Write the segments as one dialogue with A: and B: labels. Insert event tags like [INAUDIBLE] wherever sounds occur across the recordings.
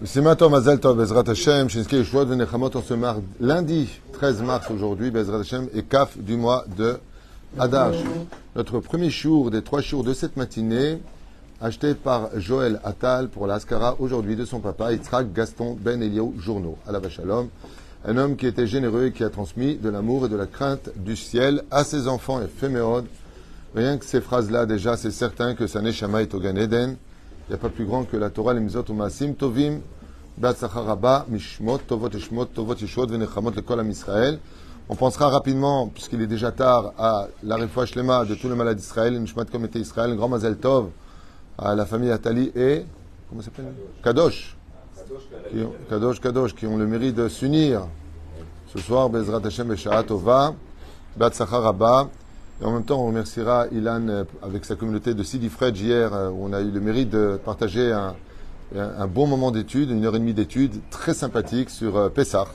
A: Maintenant Mazel Tov, Bezrat Hashem, Shinske Yeshua de Nechamot en ce mardi, lundi 13 mars aujourd'hui, Bezrat Hashem, et Kaf du mois de Hadar. Notre premier jour des trois jours de cette matinée, acheté par Joël Attal pour l'Askara aujourd'hui de son papa, Yitzhak Gaston Ben Eliou Journeau, à la Shalom. Un homme qui était généreux et qui a transmis de l'amour et de la crainte du ciel à ses enfants et. Rien que ces phrases-là, déjà, c'est certain que sa neshama est au Gan Eden. Il n'y a pas plus grand que la Torah, les Mizot Umasim Tovim, Rabba, Mishmot, Tovot Ishmot, Tovot Yishot, Venechamot, le Kol Israël. On pensera rapidement, puisqu'il est déjà tard, à la Refoua de tous les malades d'Israël, Nishmat Komete Israël, grand Mazel Tov, à la famille Atali et, comment s'appelle? Kadosh. Kadosh, Kadosh, qui ont le mérite de s'unir ce soir, Bezrat Hashem Besha'a Tova. Et en même temps, on remerciera Ilan euh, avec sa communauté de Sidi Fredj hier, euh, où on a eu le mérite de partager un, bon moment d'étude, une heure et demie d'étude, très sympathique sur euh, Pessah,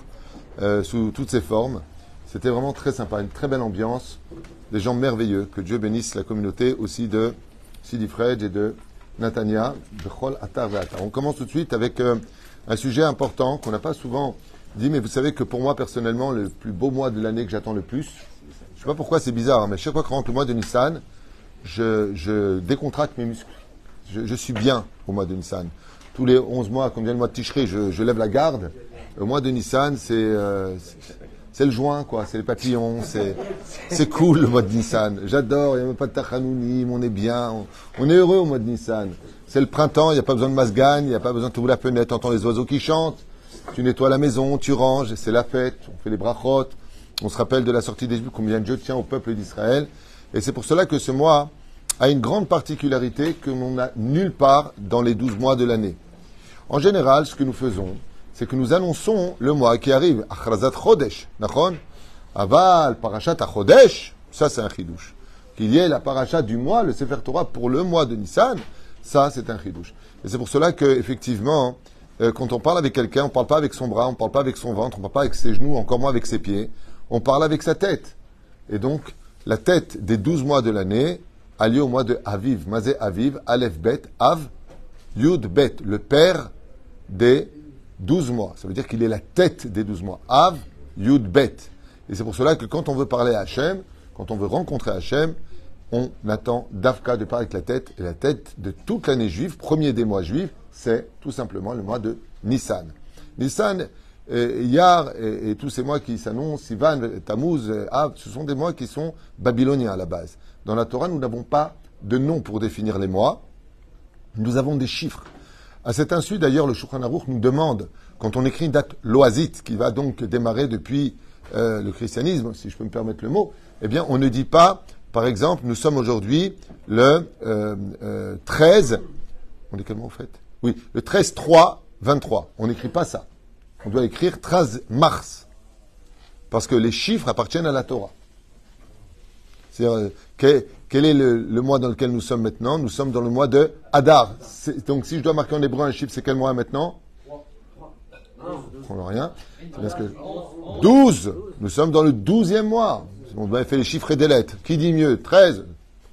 A: euh, sous toutes ses formes. C'était vraiment très sympa, une très belle ambiance, des gens merveilleux. Que Dieu bénisse la communauté aussi de Sidi Fredj et de Natania. On commence tout de suite avec un sujet important qu'on n'a pas souvent dit, mais vous savez que pour moi personnellement, le plus beau mois de l'année que j'attends le plus, sais pas pourquoi c'est bizarre, hein, mais chaque fois que rentre le mois de Nissan, je, je décontracte mes muscles. Je, je, suis bien au mois de Nissan. Tous les 11 mois, comme vient mois de Ticherie, je, je, lève la garde. Au mois de Nissan, c'est euh, le joint, quoi. C'est les papillons. C'est cool le mois de Nissan. J'adore. Il n'y a même pas de tachanounim. On est bien. On, est heureux au mois de Nissan. C'est le printemps. Il n'y a pas besoin de masgagne. Il n'y a pas besoin de t'ouvrir la fenêtre. T'entends les oiseaux qui chantent. Tu nettoies la maison. Tu ranges. C'est la fête. On fait les brachot. On se rappelle de la sortie des Juifs, combien Dieu tient au peuple d'Israël. Et c'est pour cela que ce mois a une grande particularité que l'on n'a nulle part dans les douze mois de l'année. En général, ce que nous faisons, c'est que nous annonçons le mois qui arrive. Achrazat Chodesh, nachon Aval, Parashat Chodesh, ça c'est un chidouche. Qu'il y ait la parachat du mois, le Sefer Torah pour le mois de Nissan, ça c'est un chidouche. Et c'est pour cela que, effectivement, euh, quand on parle avec quelqu'un, on ne parle pas avec son bras, on ne parle pas avec son ventre, on ne parle pas avec ses genoux, encore moins avec ses pieds on parle avec sa tête. Et donc, la tête des douze mois de l'année a lieu au mois de Aviv, Mazé Aviv, Aleph Bet, Av, Yud Bet, le père des douze mois. Ça veut dire qu'il est la tête des douze mois. Av, Yud Bet. Et c'est pour cela que quand on veut parler à Hachem, quand on veut rencontrer Hachem, on attend d'Avka de parler avec la tête. Et la tête de toute l'année juive, premier des mois juifs, c'est tout simplement le mois de Nissan. Nissan, Yar et, et, tous ces mois qui s'annoncent, Sivan, Tammuz, Av, ce sont des mois qui sont babyloniens à la base. Dans la Torah, nous n'avons pas de nom pour définir les mois. Nous avons des chiffres. À cet insu, d'ailleurs, le Shulchan Aruch nous demande, quand on écrit une date loisite, qui va donc démarrer depuis euh, le christianisme, si je peux me permettre le mot, eh bien, on ne dit pas, par exemple, nous sommes aujourd'hui le euh, euh, 13, on dit quel mois en fait? Oui, le 13 3 23. On n'écrit pas ça on doit écrire 13 mars. Parce que les chiffres appartiennent à la Torah. C'est-à-dire, quel, quel, est le, mois dans lequel nous sommes maintenant? Nous sommes dans le mois de Hadar. Donc, si je dois marquer en hébreu un chiffre, c'est quel mois maintenant? On rien. Parce que 12 Nous sommes dans le 12e mois. On doit faire les chiffres et des lettres. Qui dit mieux? 13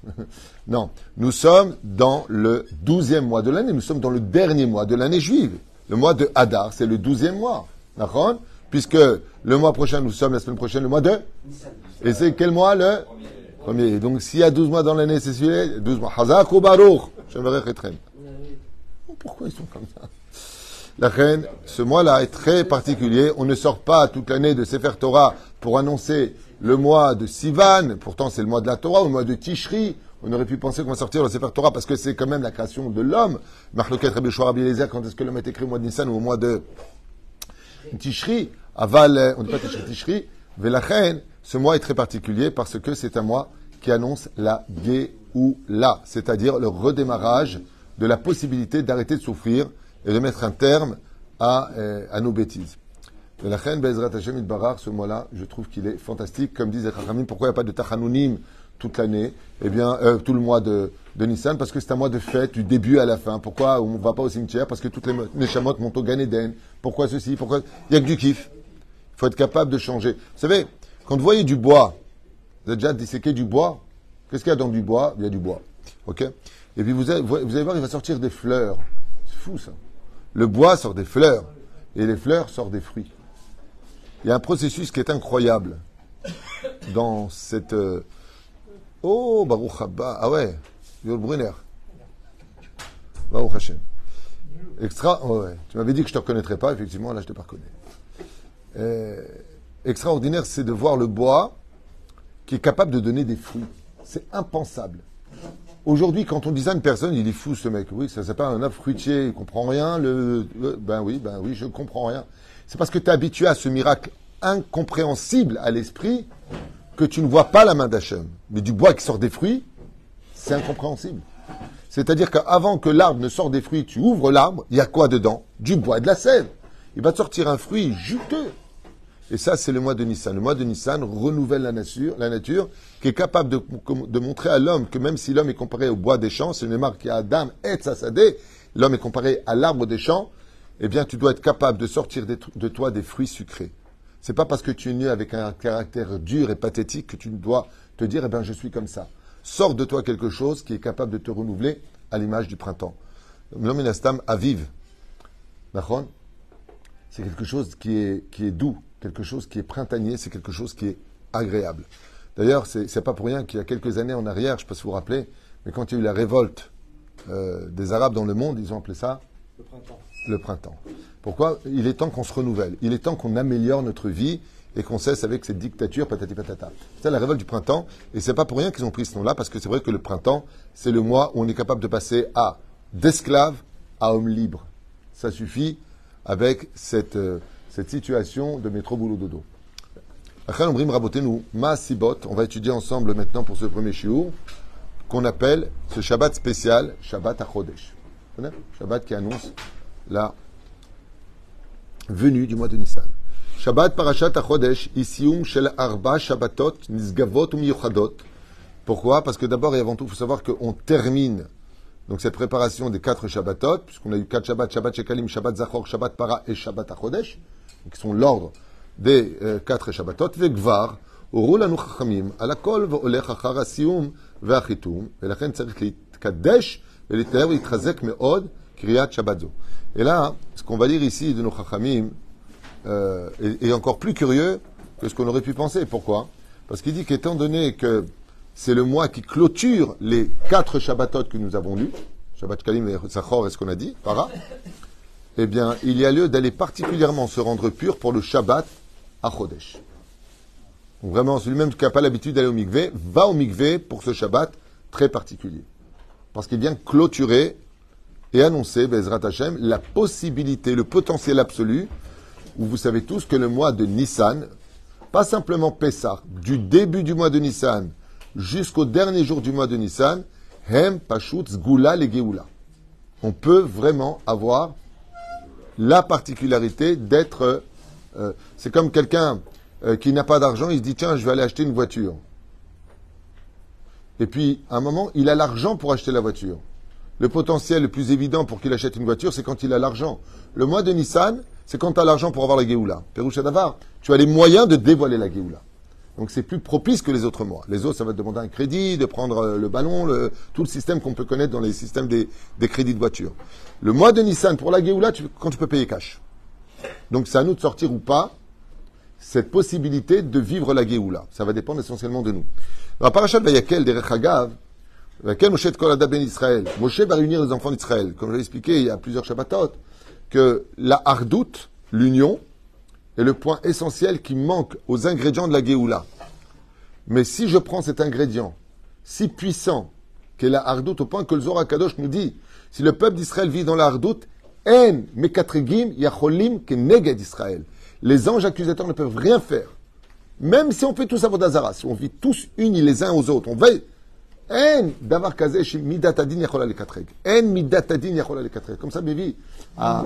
A: [LAUGHS] Non. Nous sommes dans le 12e mois de l'année. Nous sommes dans le dernier mois de l'année juive. Le mois de Hadar, c'est le douzième mois. D'accord? Puisque le mois prochain, nous sommes la semaine prochaine, le mois de Et c'est quel mois le Premier? Donc s'il y a 12 mois dans l'année, c'est celui-là 12 mois. Hazak ou Baruch? Pourquoi ils sont comme ça? La reine, ce mois-là est très particulier. On ne sort pas toute l'année de Sefer Torah pour annoncer le mois de Sivan. Pourtant, c'est le mois de la Torah, ou le mois de Tishri. On aurait pu penser qu'on va sortir le Sefer Torah parce que c'est quand même la création de l'homme. Marloquet Rebbe Rabbi Eliezer, quand est-ce que l'homme est écrit au mois de Nissan ou au mois de Tishri? Aval, on ne dit pas Tishri, Tishri. Velachen, ce mois est très particulier parce que c'est un mois qui annonce la Géoula, c'est-à-dire le redémarrage de la possibilité d'arrêter de souffrir et de mettre un terme à, euh, à nos bêtises. Velachen, Bezrat Hashem Barar, ce mois-là, je trouve qu'il est fantastique. Comme disait Chachamim, pourquoi il n'y a pas de Tachanounim toute l'année, eh bien, euh, tout le mois de, de Nissan, parce que c'est un mois de fête, du début à la fin. Pourquoi on ne va pas au cimetière? Parce que toutes les Neshamot montent au Gan Eden. Pourquoi ceci? Pourquoi? Il n'y a que du kiff. Il faut être capable de changer. Vous savez, quand vous voyez du bois, vous avez déjà disséqué du bois? Qu'est-ce qu'il y a dans du bois? Il y a du bois. OK? Et puis vous allez, vous allez voir, il va sortir des fleurs. C'est fou ça. Le bois sort des fleurs et les fleurs sortent des fruits. Il y a un processus qui est incroyable dans cette. Oh, Baruch Haba. Ah ouais, Yol Brunner. Baruch Hashem. Extra. oh ouais. Tu m'avais dit que je ne te reconnaîtrais pas, effectivement, là je te pas reconnais. Euh, extraordinaire, c'est de voir le bois qui est capable de donner des fruits. C'est impensable. Aujourd'hui, quand on dit à une personne, il est fou ce mec. Oui, ça s'appelle un arbre fruitier, il comprend rien. Le- ben oui, ben oui, je comprends rien. C'est parce que tu es habitué à ce miracle incompréhensible à l'esprit tu ne vois pas la main d'Hachem. Mais du bois qui sort des fruits, c'est incompréhensible. C'est-à-dire qu'avant que l'arbre ne sorte des fruits, tu ouvres l'arbre, il y a quoi dedans? Du bois et de la sève. Il va te sortir un fruit juteux. Et ça, c'est le mois de Nissan. Le mois de Nissan renouvelle la nature, qui est capable de, montrer à l'homme que même si l'homme est comparé au bois des champs, c'est une marque qui a Adam et Tsasadé, l'homme est comparé à l'arbre des champs, eh bien, tu dois être capable de sortir de toi des fruits sucrés. C'est pas parce que tu es né avec un caractère dur et pathétique que tu dois te dire, eh bien, je suis comme ça. Sors de toi quelque chose qui est capable de te renouveler à l'image du printemps. L'hominastam aviv. C'est quelque chose qui est, qui est doux, quelque chose qui est printanier, c'est quelque chose qui est agréable. D'ailleurs, c'est n'est pas pour rien qu'il y a quelques années en arrière, je ne sais pas si vous vous rappelez, mais quand il y a eu la révolte euh, des Arabes dans le monde, ils ont appelé ça
B: Le printemps.
A: Le printemps. Pourquoi? Il est temps qu'on se renouvelle, il est temps qu'on améliore notre vie et qu'on cesse avec cette dictature patati patata. C'est la révolte du printemps, et c'est pas pour rien qu'ils ont pris ce nom-là, parce que c'est vrai que le printemps, c'est le mois où on est capable de passer à d'esclave à homme libre. Ça suffit avec cette, euh, cette situation de métro boulot dodo. On va étudier ensemble maintenant pour ce premier shiur, qu'on appelle ce Shabbat spécial, Shabbat. Vous connaissez Shabbat qui annonce la venue du mois de Nissan. Shabbat Parashat Achodesh, Isium Shel Arba Shabbatot, Nisgavot ou Miyuchadot. Pourquoi Parce que d'abord et avant tout, il faut savoir qu'on termine donc cette préparation des quatre Shabbatot, puisqu'on a eu quatre Shabbats, Shabbat Shekalim, Shabbat Zachor, Shabbat Para et Shabbat Achodesh, qui sont l'ordre des euh, quatre Shabbatot, Vegvar, הורו לנו חכמים על הכל והולך אחר הסיום והחיתום, ולכן צריך להתקדש ולהתנער ולהתחזק מאוד et là, ce qu'on va lire ici de nos Chachamim euh, est, encore plus curieux que ce qu'on aurait pu penser. Pourquoi? Parce qu'il dit qu'étant donné que c'est le mois qui clôture les quatre Shabbatot que nous avons lus, Shabbat Kalim et Sachor, est-ce qu'on a dit Para Eh bien, il y a lieu d'aller particulièrement se rendre pur pour le Shabbat à Chodesh. Vraiment, celui-même qui n'a pas l'habitude d'aller au Mikveh, va au Mikveh pour ce Shabbat très particulier. Parce qu'il vient clôturer et annoncer, Bezrat Hashem, la possibilité, le potentiel absolu, où vous savez tous que le mois de Nissan, pas simplement Pessah, du début du mois de Nissan jusqu'au dernier jour du mois de Nissan, Hem, Pashut, Zgula, les. On peut vraiment avoir la particularité d'être. euh, c'est comme quelqu'un euh, qui n'a pas d'argent, il se dit tiens, je vais aller acheter une voiture. Et puis, à un moment, il a l'argent pour acheter la voiture. Le potentiel le plus évident pour qu'il achète une voiture, c'est quand il a l'argent. Le mois de Nissan, c'est quand tu as l'argent pour avoir la Géoula. Davar, tu as les moyens de dévoiler la Géoula. Donc c'est plus propice que les autres mois. Les autres, ça va te demander un crédit, de prendre euh, le ballon, tout le système qu'on peut connaître dans les systèmes des, crédits de voiture. Le mois de Nissan, pour la Géoula, quand tu peux payer cash. Donc c'est à nous de sortir ou pas cette possibilité de vivre la Géoula. Ça va dépendre essentiellement de nous. La parachat Vayakel Vayakel Moshe Kol Ada Ben Israël, Moshe va réunir les enfants d'Israël. Comme je l'ai expliqué il y a plusieurs Shabbatot, que la hardoute, l'union, est le point essentiel qui manque aux ingrédients de la Géoula. Mais si je prends cet ingrédient si puissant qu'est la hardoute au point que le Zohar Kadosh nous dit, si le peuple d'Israël vit dans la hardoute, en mekatregim yacholim keneged Israël. Les anges accusateurs ne peuvent rien faire. Même si on fait tous Avodazara, si on vit tous unis les uns aux autres, on veille. Comme ça, Bévi, à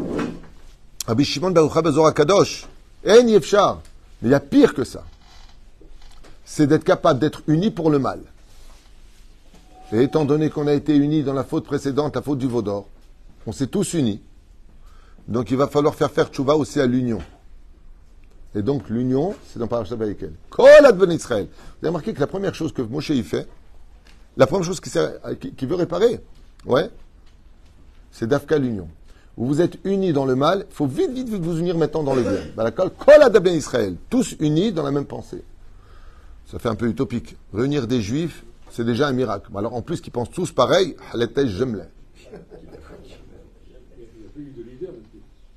A: Rabbi Shimon Barucha Bezor Kadosh. Yefshar. Mais il y a pire que ça. C'est d'être capable d'être unis pour le mal. Et étant donné qu'on a été unis dans la faute précédente, la faute du Vaudor, on s'est tous unis. Donc il va falloir faire faire tchouva aussi à l'union. Et donc l'union, c'est dans Parashat Vayekel. Kol adven Israël. Vous avez remarqué que la première chose que Moshe y fait, la première chose qu'il veut réparer, ouais, c'est d'Afka l'union. où vous êtes unis dans le mal, il faut vite, vite, vite vous unir maintenant dans le bien. Bah, Adabben Israël, tous unis dans la même pensée. Ça fait un peu utopique. Réunir des juifs, c'est déjà un miracle. Alors en plus qu'ils pensent tous pareil,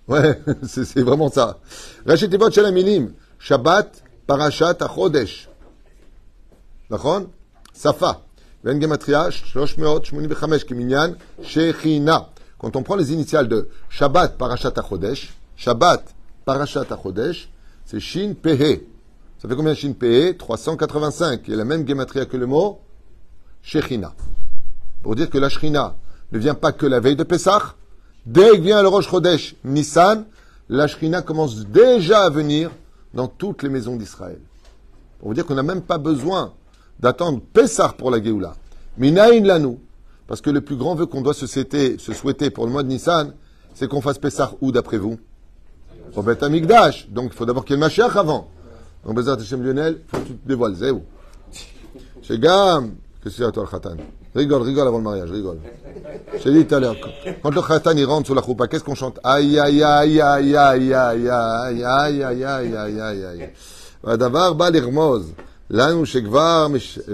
A: Ouais, [LAUGHS] c'est vraiment ça. Rachetevot Shalamilim, Shabbat, Parashat, Achodesh. D'accord? Safa. Ven Gematria, 385, Kiminyan, Shechina. Quand on prend les initiales de Shabbat, Parashat, Achodesh, Shabbat, Parashat, Achodesh, c'est Shin, Pehe. Ça fait combien Shin, Pehe? 385. Il y a la même Gematria que le mot Shechina. Pour dire que la Shechina ne vient pas que la veille de Pessah. Dès que vient le Rosh Chodesh Nissan, la Shechina commence déjà à venir dans toutes les maisons d'Israël. Pour vous dire qu'on n'a même pas besoin d'attendre Pessar pour la Géoula. Minaïn lanou. Parce que le plus grand vœu qu'on doit se souhaiter, se souhaiter pour le mois de Nissan, c'est qu'on fasse Pessar où d'après vous Au Beth Amikdash. Donc il faut d'abord qu'il y ait le Mashiach avant. Donc Bezat Hashem Lionel, faut que tu te dévoiles. Zéou. Chez Gam, que c'est à toi le Khatan Rigole, rigole avant le mariage, rigole. J'ai dit tout à l'heure, quand le Khatan il rentre sous la choupa, qu'est-ce qu'on chante Aïe, aïe, aïe, aïe, aïe, aïe, aïe, aïe, aïe, aïe, aïe, aïe, aïe. Davar bal irmoz. לנו שכבר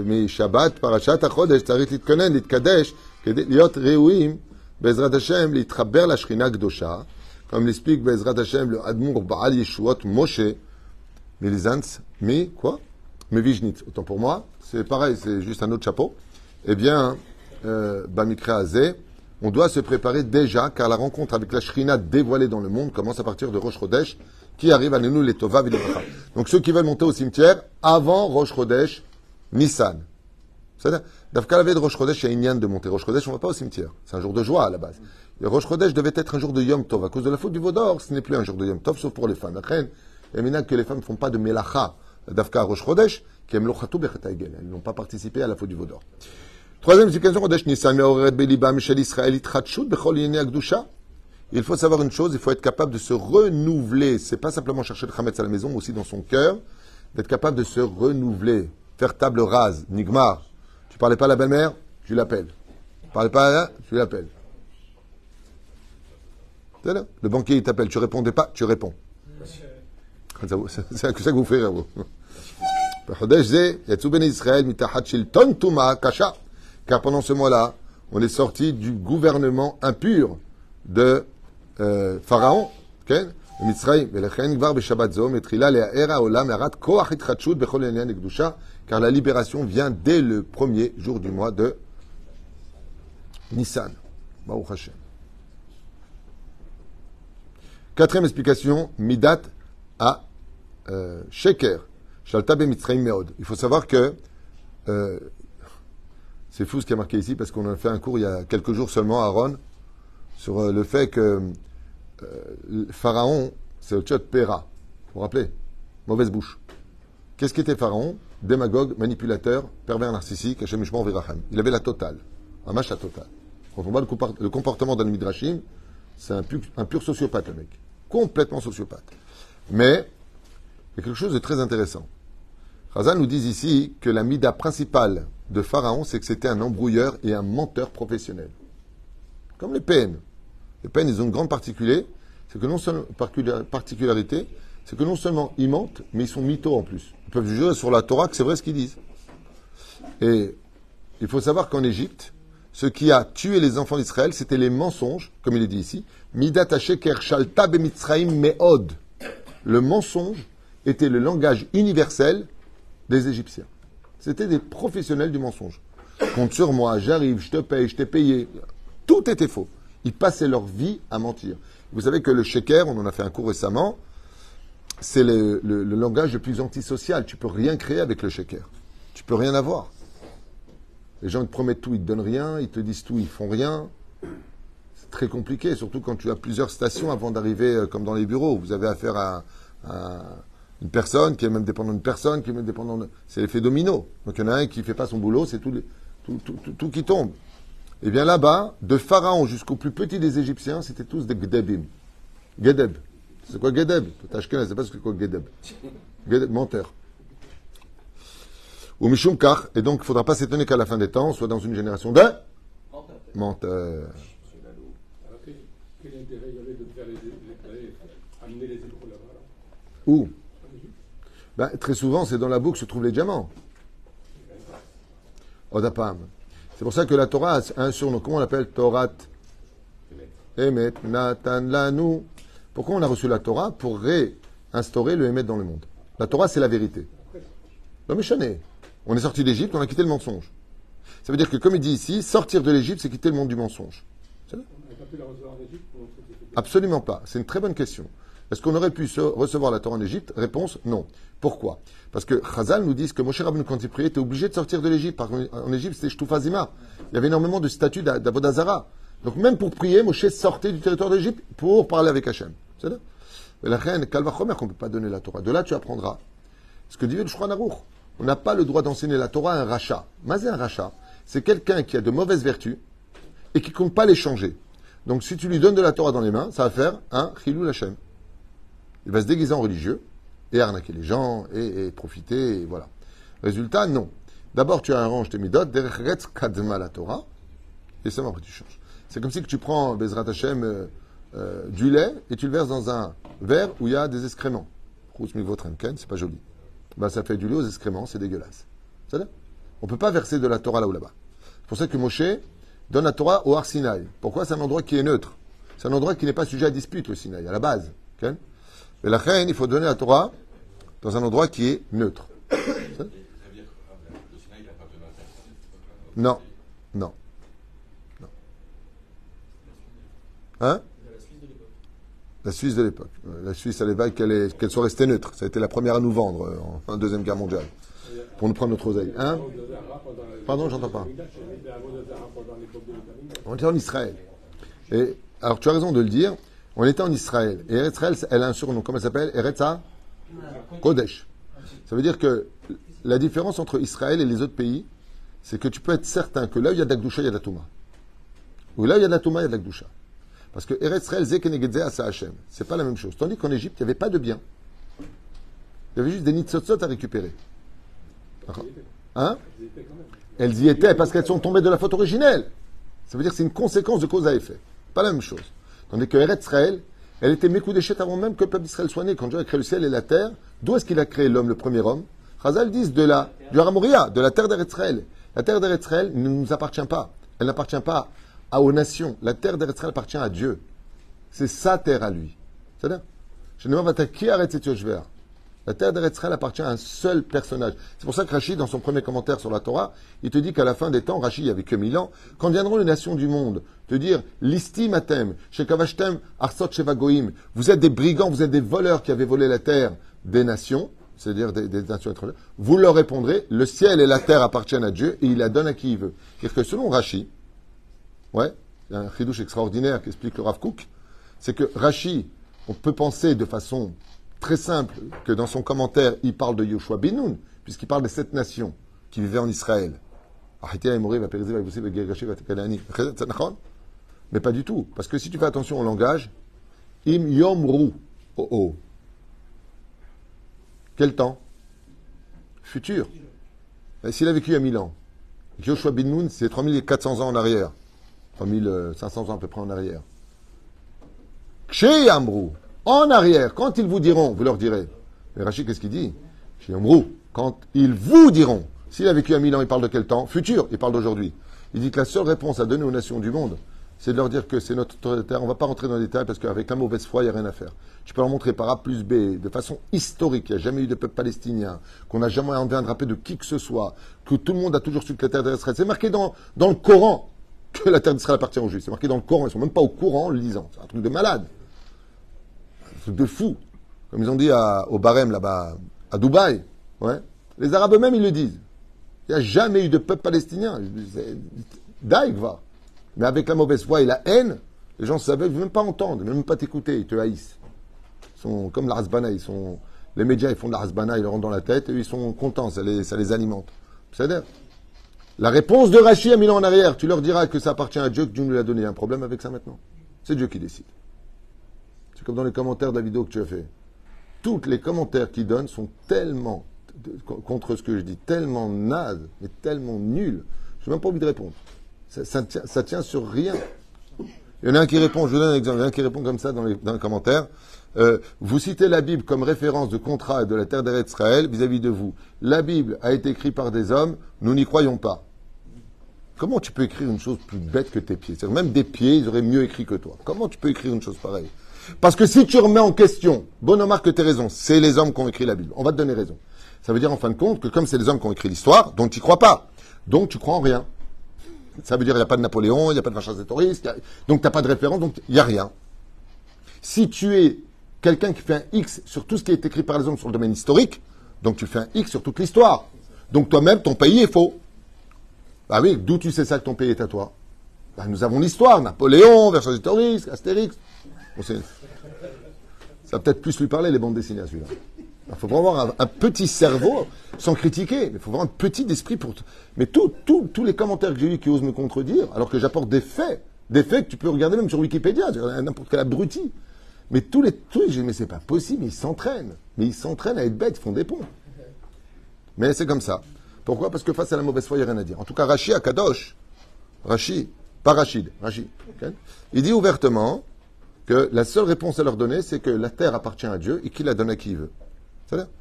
A: משבת פרשת החודש צריך להתכונן, להתקדש, כדי להיות ראויים, בעזרת השם, להתחבר לשכינה הקדושה, comme l'explique בעזרת השם le Admour Baal Yeshuot Moshe, Milizantz, mi, quoi Mevijnitz, autant pour moi, c'est pareil, c'est juste un autre chapeau. Eh bien, euh, Azé, on doit se préparer déjà, car la rencontre avec la Shrina dévoilée dans le monde commence à partir de Rosh Chodesh, qui arrive à nous les Tova Donc ceux qui veulent monter au cimetière, avant Rosh Chodesh, Nissan. C'est-à-dire, veille de Rosh Chodesh, il y a une de monter. Rosh Chodesh, on ne va pas au cimetière. C'est un jour de joie à la base. Et Rosh Chodesh devait être un jour de Yom Tov. À cause de la faute du Vaudor, ce n'est plus un jour de Yom Tov, sauf pour les femmes. Et maintenant que les femmes ne font pas de Melacha, Dafka Rosh Chodesh, elles n'ont pas participé à la faute du Vaudor. Troisième explication, il faut savoir une chose, il faut être capable de se renouveler. C'est pas simplement chercher le Khametz à la maison, aussi dans son cœur, d'être capable de se renouveler. Faire table rase, Nigmar. Tu parlais pas à la belle-mère, tu l'appelles. Tu parlais pas à la, tu l'appelles. Le banquier, il t'appelle, tu répondais pas, tu réponds. C'est ça que vous faites, vous. Car pendant ce mois-là, on est sorti du gouvernement impur de euh, Pharaon, car la libération vient dès le premier jour du mois de Nissan. Quatrième explication, Midat à euh, Sheker. Il faut savoir que euh, c'est fou ce qui a marqué ici parce qu'on a fait un cours il y a quelques jours seulement à Aaron sur euh, le fait que euh, Pharaon, c'est le Péra. Vous vous rappelez? Mauvaise bouche. Qu'est-ce qu'était Pharaon? Démagogue, manipulateur, pervers narcissique, Il avait la totale. Un match à total. Quand on voit le comportement d'un Midrashim, c'est un pur, un pur sociopathe, le mec. Complètement sociopathe. Mais, il y a quelque chose de très intéressant. Razan nous dit ici que la mida principale de Pharaon, c'est que c'était un embrouilleur et un menteur professionnel. Comme les peines. Les peines, ils ont une grande particularité, c'est que non seulement, particularité, c'est que non seulement ils mentent, mais ils sont mythos en plus. Ils peuvent jurer sur la Torah que c'est vrai ce qu'ils disent. Et il faut savoir qu'en Égypte, ce qui a tué les enfants d'Israël, c'était les mensonges, comme il est dit ici. Midat Shalta Meod. Le mensonge était le langage universel des Égyptiens. C'était des professionnels du mensonge. Compte sur moi, j'arrive, je te paye, je t'ai payé. Tout était faux. Ils passaient leur vie à mentir. Vous savez que le sheker, on en a fait un cours récemment, c'est le, langage le plus antisocial. Tu peux rien créer avec le sheker. Tu peux rien avoir. Les gens te promettent tout, ils te donnent rien, ils te disent tout, ils font rien. C'est très compliqué, surtout quand tu as plusieurs stations avant d'arriver, euh, comme dans les bureaux. Vous avez affaire à, une personne qui est même dépendante d'une personne, qui est même dépendante de... C'est l'effet domino. Donc il y en a un qui ne fait pas son boulot, c'est tout, qui tombe. Eh bien là-bas, de Pharaon jusqu'au plus petit des Égyptiens, c'était tous des Gdebim. Gedeb. C'est quoi Gedeb? Ne sais pas ce que c'est quoi Gedeb. Gedeb, menteur. Ou Mishumkar, et donc il ne faudra pas s'étonner qu'à la fin des temps, on soit dans une génération de menteurs.
B: intérêt il y avait de faire les, là-bas là
A: Où? Ben, Très souvent, c'est dans la boue que se trouvent les diamants. Odapam. C'est pour ça que la Torah a un surnom. Comment on l'appelle Torah Emet, Natan, Lanu. Pourquoi on a reçu la Torah Pour réinstaurer le Emet dans le monde? La Torah, c'est la vérité. Non, mais chané. On est sorti d'Égypte, on a quitté le mensonge. Ça veut dire que, comme il dit ici, sortir de l'Égypte, c'est quitter le monde du mensonge. Absolument pas. C'est une très bonne question. Est-ce qu'on aurait pu recevoir la Torah en Égypte? Réponse non. Pourquoi? Parce que Chazal nous dit que Moshe Rabbeinu, quand il priait, était obligé de sortir de l'Égypte. En Égypte, c'était Shtufazima. Il y avait énormément de statues d'A- d'Avodazara. Donc même pour prier, Moshe sortait du territoire d'Égypte pour parler avec Hachem. C'est là Mais la reine, Kalvachomer, qu'on ne peut pas donner la Torah. De là, tu apprendras ce que dit le Aruch. On n'a pas le droit d'enseigner la Torah à un rachat. Mazé un rachat, c'est quelqu'un qui a de mauvaises vertus et qui ne compte pas les changer. Donc si tu lui donnes de la Torah dans les mains, ça va faire un Chilou Hashem. Il va se déguiser en religieux et arnaquer les gens et, profiter, voilà. Résultat, non. D'abord, tu arranges tes midot, derech kadma la Torah, et seulement après tu changes. C'est comme si tu prends, Bezrat Hashem, euh, euh, du lait et tu le verses dans un verre où il y a des excréments. C'est pas joli. Ben, ça fait du lait aux excréments, c'est dégueulasse. On ne peut pas verser de la Torah là ou là-bas. C'est pour ça que Moshe donne la Torah au Har Sinaï. Pourquoi? C'est un endroit qui est neutre. C'est un endroit qui n'est pas sujet à dispute, le Sinaï, à la base. Mais la reine, il faut donner la Torah dans un endroit qui est neutre. Non, non. Hein? La Suisse de l'époque. La Suisse à l'époque, qu'elle qu'elle soit restée neutre. Ça a été la première à nous vendre euh, en, en Deuxième Guerre mondiale. Pour nous prendre notre oseille. Hein? Pardon, j'entends pas. On était en Israël. Et, alors, tu as raison de le dire. On était en Israël. Et Eretz Israël, elle a un surnom. Comment elle s'appelle? Eretza Kodesh. Ça veut dire que la différence entre Israël et les autres pays, c'est que tu peux être certain que là où il y a Gdusha, il y a de la Touma. Ou là où il y a de la Touma, il y a Gdusha. Parce que Eretz Israël, Zekenegedze Asa Hashem. C'est pas la même chose. Tandis qu'en Égypte, il n'y avait pas de biens. Il y avait juste des nitzotzot à récupérer. Hein? Elles y étaient parce qu'elles sont tombées de la faute originelle. Ça veut dire que c'est une conséquence de cause à effet. Pas la même chose. Tandis que Eretz Israël, elle était Mekudeshet avant même que le peuple d'Israël soit né. Quand Dieu a créé le ciel et la terre, d'où est-ce qu'il a créé l'homme, le premier homme? Chazal disent de la, du de la terre d'Eretz Israël. La terre d'Eretz Israël ne nous appartient pas. Elle n'appartient pas à, aux nations. La terre d'Eretz Israël appartient à Dieu. C'est sa terre à lui. C'est-à-dire La terre d'Eretz Israël appartient à un seul personnage. C'est pour ça que Rachid, dans son premier commentaire sur la Torah, il te dit qu'à la fin des temps, Rachid, il n'y avait que mille ans, quand viendront les nations du monde, te dire, listimatem, shekavashtem, arsot shevagoim, vous êtes des brigands, vous êtes des voleurs qui avez volé la terre des nations, c'est-à-dire des, des nations étrangères, vous leur répondrez, le ciel et la terre appartiennent à Dieu et il la donne à qui il veut. C'est-à-dire que selon Rachid, ouais, il y a un chidouche extraordinaire qui explique le Rav Kook, c'est que Rachid, on peut penser de façon très simple que dans son commentaire, il parle de Yoshua Binoun, puisqu'il parle des sept nations qui vivaient en Israël. Mais pas du tout. Parce que si tu fais attention au langage, im yomru, oh oh. Quel temps? Futur. S'il a vécu il y a 1000 ans, Joshua bin Nun, c'est 3400 ans en arrière. 3500 ans à peu près en arrière. Chez Amrou, en arrière, quand ils vous diront, vous leur direz. Mais Rachid, qu'est-ce qu'il dit? Quand ils vous diront. S'il a vécu à 1000 ans, il parle de quel temps? Futur, il parle d'aujourd'hui. Il dit que la seule réponse à donner aux nations du monde, c'est de leur dire que c'est notre terre. On ne va pas rentrer dans les détails parce qu'avec la mauvaise foi, il n'y a rien à faire. Tu peux leur montrer par A plus B, de façon historique, il n'y a jamais eu de peuple palestinien, qu'on n'a jamais envie de draper de qui que ce soit, que tout le monde a toujours su que la terre d'Israël. C'est marqué dans, dans le Coran que la terre d'Israël appartient aux Juifs. C'est marqué dans le Coran. Ils ne sont même pas au courant en le lisant. C'est un truc de malade. De fou. Comme ils ont dit à- au Barème là-bas, à Dubaï. Ouais. Les Arabes eux-mêmes, ils le disent. Il n'y a jamais eu de peuple palestinien. Daïk va. Mais avec la mauvaise foi et la haine, les gens ne veulent même pas entendre, ils veulent même pas t'écouter, ils te haïssent. Ils sont comme la Hasbana, ils sont. Les médias, ils font de la Hasbana, ils leur rentrent dans la tête et ils sont contents, ça les, ça les alimente. C'est-à-dire, la réponse de Rachid mille ans en arrière, tu leur diras que ça appartient à Dieu, que Dieu nous l'a donné. Il y a un problème avec ça maintenant. C'est Dieu qui décide. Comme dans les commentaires de la vidéo que tu as fait. Tous les commentaires qu'ils donnent sont tellement contre ce que je dis, tellement nazes, mais tellement nuls. Je n'ai même pas envie de répondre. Ça, ça tient, sur rien. Il y en a un qui répond, je vous donne un exemple, il y en a un qui répond comme ça dans les, dans les commentaires. Euh, vous citez la Bible comme référence de contrat de la terre d'Israël vis-à-vis de vous. La Bible a été écrite par des hommes, nous n'y croyons pas. Comment tu peux écrire une chose plus bête que tes pieds? C'est-à-dire, Même des pieds, ils auraient mieux écrit que toi. Comment tu peux écrire une chose pareille? Parce que si tu remets en question, bonne remarque que tu as raison, c'est les hommes qui ont écrit la Bible. On va te donner raison. Ça veut dire en fin de compte que comme c'est les hommes qui ont écrit l'histoire, donc tu crois pas. Donc tu crois en rien. Ça veut dire qu'il n'y a pas de Napoléon, il n'y a pas de il y a- donc tu n'as pas de référence, donc il n'y a rien. Si tu es quelqu'un qui fait un X sur tout ce qui est écrit par les hommes sur le domaine historique, donc tu fais un X sur toute l'histoire. Donc toi-même, ton pays est faux. Bah oui, d'où tu sais ça que ton pays est à toi? Bah, Nous avons l'histoire, Napoléon, Vercingétorix, Astérix. Ça va peut-être plus lui parler, les bandes dessinées, à celui-là. Il faut vraiment avoir un, petit cerveau, sans critiquer, il faut avoir un petit esprit pour... Mais tout- tout- tous les commentaires que j'ai lus qui osent me contredire, alors que j'apporte des faits, des faits que tu peux regarder même sur Wikipédia, n'importe quel abruti. Mais tous les trucs, j'ai mais c'est pas possible, ils s'entraînent. Mais ils s'entraînent à être bêtes, ils font des ponts. Mais c'est comme ça. Pourquoi? Parce que face à la mauvaise foi, il n'y a rien à dire. En tout cas, Rashi à Kadosh, Rashi, pas Rachid, Rashi, ok? Il dit ouvertement que la seule réponse à leur donner, c'est que la terre appartient à Dieu et qu'il la donne à qui il veut.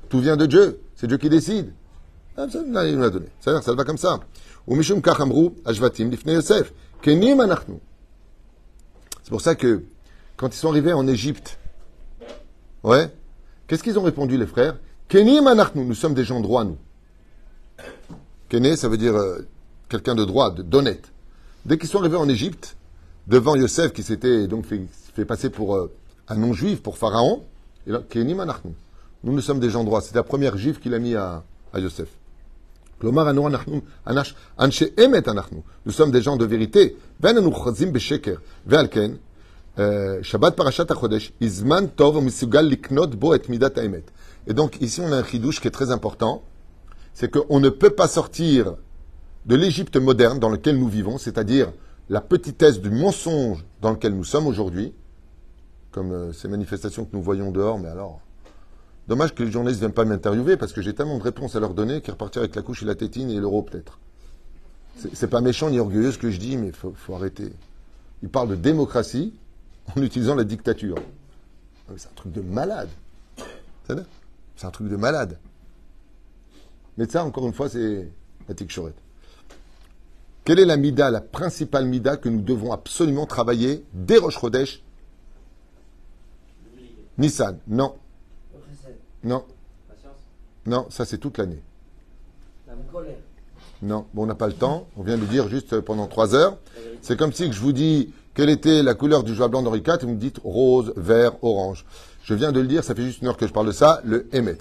A: Tout vient de Dieu, c'est Dieu qui décide. Il l'a donné. C'est-à-dire, ça va comme ça. C'est pour ça que, quand ils sont arrivés en Égypte, ouais, qu'est-ce qu'ils ont répondu, les frères? Kenim Anachnu, nous sommes des gens droits, nous. Kené, ça veut dire euh, quelqu'un de droit, d'honnête. Dès qu'ils sont arrivés en Égypte, devant Yosef, qui s'était donc fait, fait passer pour euh, un non-juif, pour Pharaon. Et là, nous, nous sommes des gens droits. C'est la première juive qu'il a mis à, à Yosef. Nous sommes des gens de vérité. Et donc, ici, on a un chidouche qui est très important. C'est qu'on ne peut pas sortir de l'Égypte moderne dans laquelle nous vivons, c'est-à-dire la petitesse du mensonge dans lequel nous sommes aujourd'hui, comme euh, ces manifestations que nous voyons dehors, mais alors, Dommage que les journalistes ne viennent pas m'interviewer parce que j'ai tellement de réponses à leur donner qu'ils repartirent avec la couche et la tétine et l'euro peut-être. C'est pas méchant ni orgueilleux ce que je dis, mais faut, faut arrêter. Ils parlent de démocratie en utilisant la dictature. Ah, C'est un truc de malade. C'est un truc de malade. Mais ça, encore une fois, c'est la tic-chorette. Quelle est la mida, la principale mida que nous devons absolument travailler? Dès Rosh Chodesh Nissan, non, non,
C: patience,
A: non, ça c'est toute l'année. Non, bon, on n'a pas le temps. On vient de dire juste pendant trois heures. C'est comme si je vous dis quelle était la couleur du joie blanc d'Henri IV et vous me dites rose, vert, orange. Je viens de le dire, ça fait juste une heure que je parle de ça, le Emet.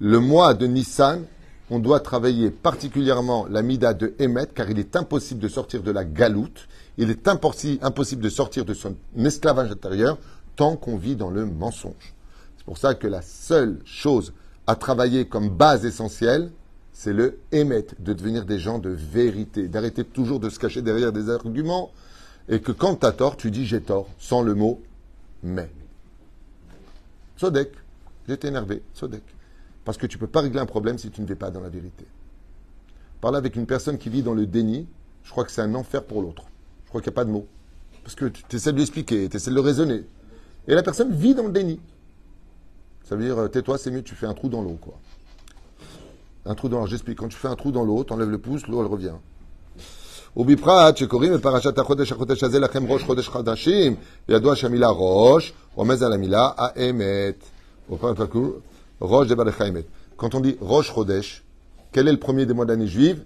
A: Le mois de Nissan, on doit travailler particulièrement la Mida de Emet car il est impossible de sortir de la galoute. Il est impossi- impossible de sortir de son esclavage intérieur tant qu'on vit dans le mensonge. C'est pour ça que la seule chose à travailler comme base essentielle, c'est le émettre, de devenir des gens de vérité, d'arrêter toujours de se cacher derrière des arguments, et que quand tu as tort, tu dis j'ai tort, sans le mot mais. Sodek, j'étais énervé, Sodek. Parce que tu ne peux pas régler un problème si tu ne vis pas dans la vérité. Parler avec une personne qui vit dans le déni, je crois que c'est un enfer pour l'autre. Je crois qu'il n'y a pas de mots. Parce que tu essaies de lui expliquer, tu essaies de le raisonner. Et la personne vit dans le déni. Ça veut dire, euh, tais-toi, c'est mieux, tu fais un trou dans l'eau, quoi. Un trou dans l'eau, j'explique. Quand tu fais un trou dans l'eau, tu enlèves le pouce, l'eau, elle revient. ובפרט שקוראים בפרשת החודש, החודש הזה לכם ראש חודש חדשים, וידוע שהמילה ראש רומז על המילה האמת. בפרט הכול, ראש דברך האמת. Quand on dit Rosh Chodesh, quel est le premier des mois d'année juive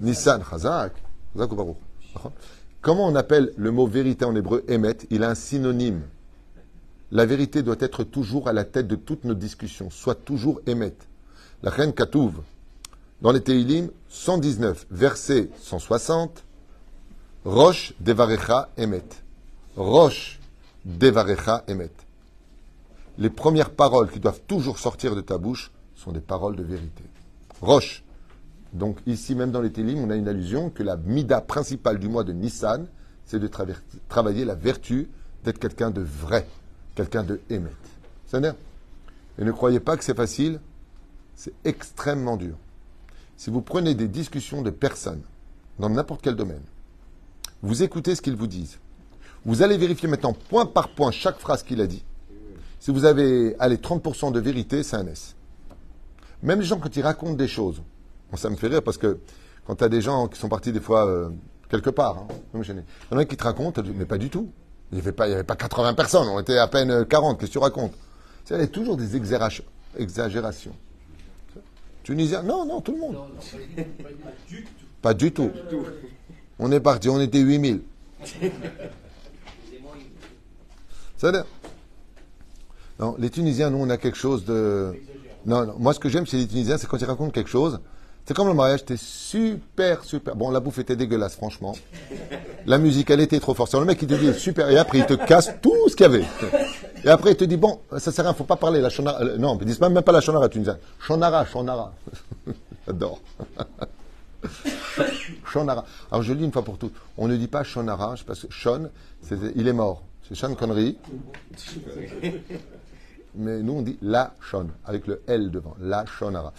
A: Nissan, Chazak. Chazak ou Baruch. Comment on appelle le mot vérité en hébreu Emet Il a un synonyme. La vérité doit être toujours à la tête de toutes nos discussions, soit toujours Emet. La reine Katouv, dans les Teilim, 119, verset 160, Roche Devarecha Emet. Roche Devarecha Emet. Les premières paroles qui doivent toujours sortir de ta bouche sont des paroles de vérité. Roche. Donc ici, même dans les Télim, on a une allusion que la mida principale du mois de Nissan, c'est de travailler la vertu d'être quelqu'un de vrai, quelqu'un de émet. Ça n'est Et ne croyez pas que c'est facile, c'est extrêmement dur. Si vous prenez des discussions de personnes, dans n'importe quel domaine, Vous écoutez ce qu'ils vous disent. Vous allez vérifier maintenant point par point chaque phrase qu'il a dit. Si vous avez, allez, 30% de vérité, c'est un S. Même les gens, quand ils racontent des choses, ça me fait rire parce que quand tu as des gens qui sont partis des fois euh, quelque part, hein, il y en a qui te racontent, mais pas du tout. Il n'y avait, pas- il y avait pas 80 personnes, on était à peine euh, 40, qu'est-ce que tu racontes? C'est- Il y a toujours des exagérations. Tunisien Non, non, tout le monde. Pas du tout. On est parti, on était 8000. [LAUGHS] Ça veut dire Non, les Tunisiens, nous, on a quelque chose de. Non, non. Moi, ce que j'aime chez les Tunisiens, c'est quand ils racontent quelque chose. C'est comme le mariage, c'était super, super. Bon, la bouffe était dégueulasse, franchement. La musique, elle était trop forte. Le mec qui te dit super, et après, il te casse tout ce qu'il y avait. Et après, il te dit, bon, ça sert à rien, faut pas parler la euh, Non, ils disent même, même pas la shonara tunisien. Shonara, shonara. [LAUGHS] J'adore. [LAUGHS] Shonara. Alors, je le dis une fois pour toutes. On ne dit pas shonara, parce que shon, il est mort. C'est Sean Connery. Mais nous, on dit la shon, avec le L devant. La shonara.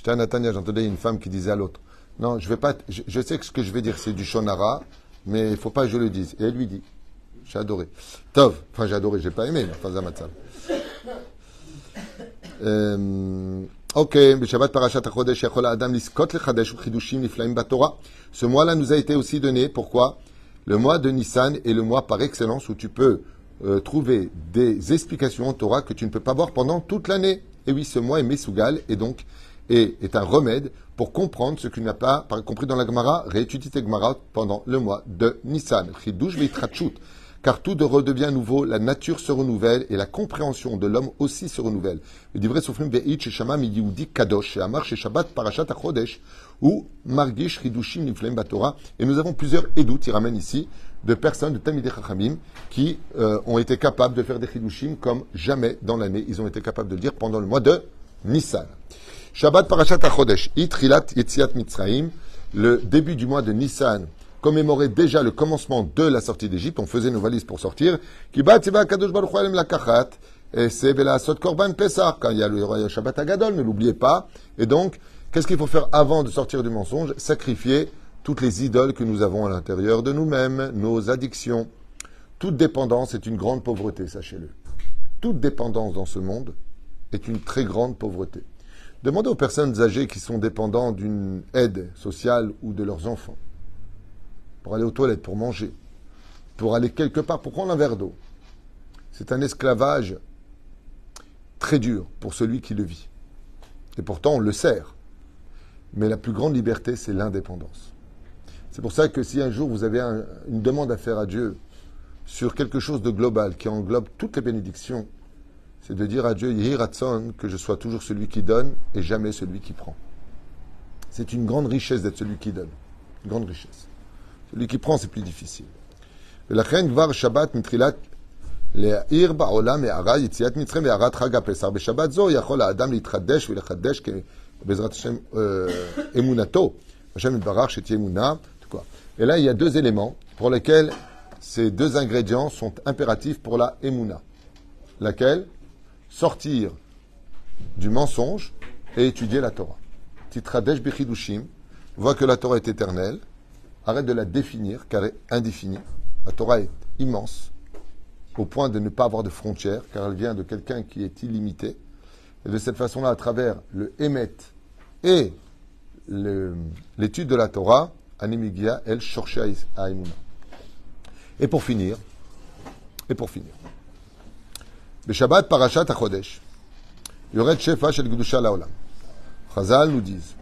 A: J'étais à Natania, j'entendais une femme qui disait à l'autre Non, je vais pas. Je, je sais que ce que je vais dire, c'est du shonara, mais il faut pas que je le dise. Et elle lui dit J'ai adoré. Tov. Enfin, j'ai adoré, j'ai pas aimé, mais enfin, Batora. Ce mois-là nous a été aussi donné. Pourquoi? Le mois de Nissan est le mois par excellence où tu peux euh, trouver des explications en Torah que tu ne peux pas voir pendant toute l'année. Et oui, ce mois est Mesougal et donc est, est un remède pour comprendre ce que tu n'as pas compris dans la Gemara. Réétudie tes Gemara pendant le mois de Nissan. Car tout de redevient nouveau, la nature se renouvelle et la compréhension de l'homme aussi se renouvelle. Le divrei Kadosh, et Parashat HaChodesh, ou Margish Hidushim Niflem Batora. Et nous avons plusieurs édoutes, il ramène ici, de personnes, de Tamidei Chachamim, qui euh, ont été capables de faire des Hidushim comme jamais dans l'année. Ils ont été capables de le dire pendant le mois de Nissan. Shabbat Parashat HaChodesh, Itrilat Yetziat Mitzrayim, le début du mois de Nissan, commémorait déjà le commencement de la sortie d'Égypte. On faisait nos valises pour sortir. Et c'est Belasot Korban Pessah. Quand il y a le le Shabbat Agadol, ne l'oubliez pas. Et donc, qu'est-ce qu'il faut faire avant de sortir du mensonge? Sacrifier toutes les idoles que nous avons à l'intérieur de nous-mêmes, nos addictions. Toute dépendance est une grande pauvreté, sachez-le. Toute dépendance dans ce monde est une très grande pauvreté. Demandez aux personnes âgées qui sont dépendantes d'une aide sociale ou de leurs enfants, pour aller aux toilettes, pour manger, pour aller quelque part, pour prendre un verre d'eau. C'est un esclavage très dur pour celui qui le vit. Et pourtant, on le sert. Mais la plus grande liberté, c'est l'indépendance. C'est pour ça que si un jour vous avez un- une demande à faire à Dieu sur quelque chose de global qui englobe toutes les bénédictions, c'est de dire à Dieu, Yehi Ratson, que je sois toujours celui qui donne et jamais celui qui prend. C'est une grande richesse d'être celui qui donne. Une grande richesse. Celui qui prend, c'est plus difficile. ולכן כבר שבת מתחילת להאיר בעולם הערה יציאת מצרים והארת חג הפסח. בשבת זו יכול האדם להתחדש ולחדש כ- בעזרת השם אה, אמונתו. השם יתברך שתהיה אמונה. quoi. Et là, il y a deux éléments pour lesquels ces deux ingrédients sont impératifs pour la emuna. Laquelle Sortir du mensonge et étudier la Torah. Titradesh bichidushim, vois que la Torah est éternelle, arrête de la définir car elle est indéfinie. La Torah est immense, au point de ne pas avoir de frontières, car elle vient de quelqu'un qui est illimité. Et de cette façon-là, à travers le Hémet et l'étude de la Torah, Animigia, elle cherchait à Emouna. Et pour finir, et pour finir, le Shabbat Parashat Achodesh. Yoret Shefa Shel Gdusha Laolam. Chazal nous disent,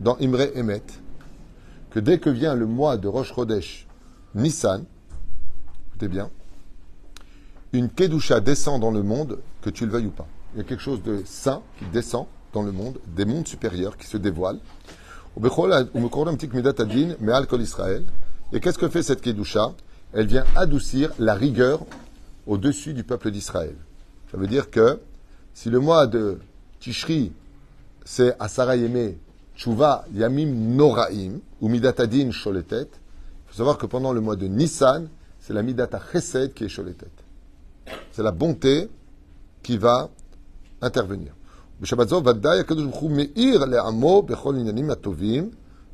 A: dans Imre Emet, que dès que vient le mois de Rosh Chodesh Nissan, écoutez bien, une Kedusha descend dans le monde, que tu le veuilles ou pas. Il y a quelque chose de saint qui descend dans le monde, des mondes supérieurs qui se dévoilent. Et qu'est-ce que fait cette Kedusha? Elle vient adoucir la rigueur au-dessus du peuple d'Israël. Ça veut dire que si le mois de Tishri, c'est Asara Yemé, Tshuva Yamim Noraim, ou Midatadin Sholetet, il faut savoir que pendant le mois de Nissan, c'est la Midata Chesed qui est Sholetet. C'est la bonté qui va intervenir. Et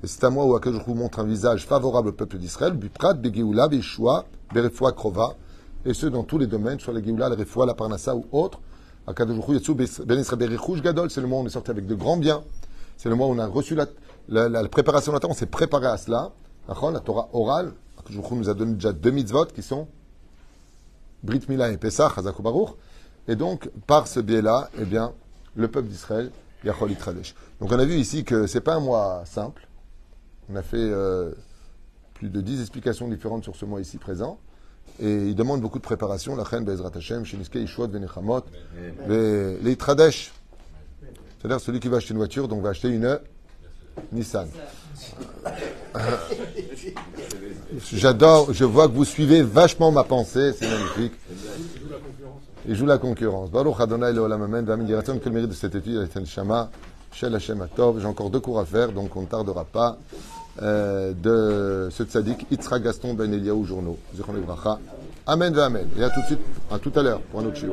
A: c'est à moi où Akadosh montre un visage favorable au peuple d'Israël, Biprat, Begeoula, Krova, et ce dans tous les domaines, soit la Géoula, la Refoua, la Parnassa ou autre. Ben Gadol, c'est le mois où on est sorti avec de grands biens. C'est le mois où on a reçu la, la, la- préparation de la Torah, on s'est préparé à cela. La Torah orale, Akadosh nous a donné déjà deux mitzvot qui sont Brit Mila et Pesach, Baruch. Et donc, par ce biais-là, eh bien, le peuple d'Israël, Yachol Yitradesh. Donc, on a vu ici que c'est pas un mois simple. On a fait euh, plus de dix explications différentes sur ce mois ici présent. Et il demande beaucoup de préparation. La reine Bezrat Hashem, Sheniske, Yishuot, Venechamot, les, Yitradesh. C'est-à-dire celui qui va acheter une voiture, donc va acheter une Nissan. [LAUGHS] J'adore, je vois que vous suivez vachement ma pensée, c'est magnifique. Il joue la concurrence. Baruch Adonai Leolam Amen. V'amin Yiratzon, que le mérite de cette étude est Shama, Shel Hashem Atov. J'ai encore deux cours à faire, donc on ne tardera pas. Euh, de ce tzaddik, Yitzhak Gaston Ben Eliaou Journaux. Amen, Amen. Et à tout de suite, à tout à l'heure pour un autre shiur.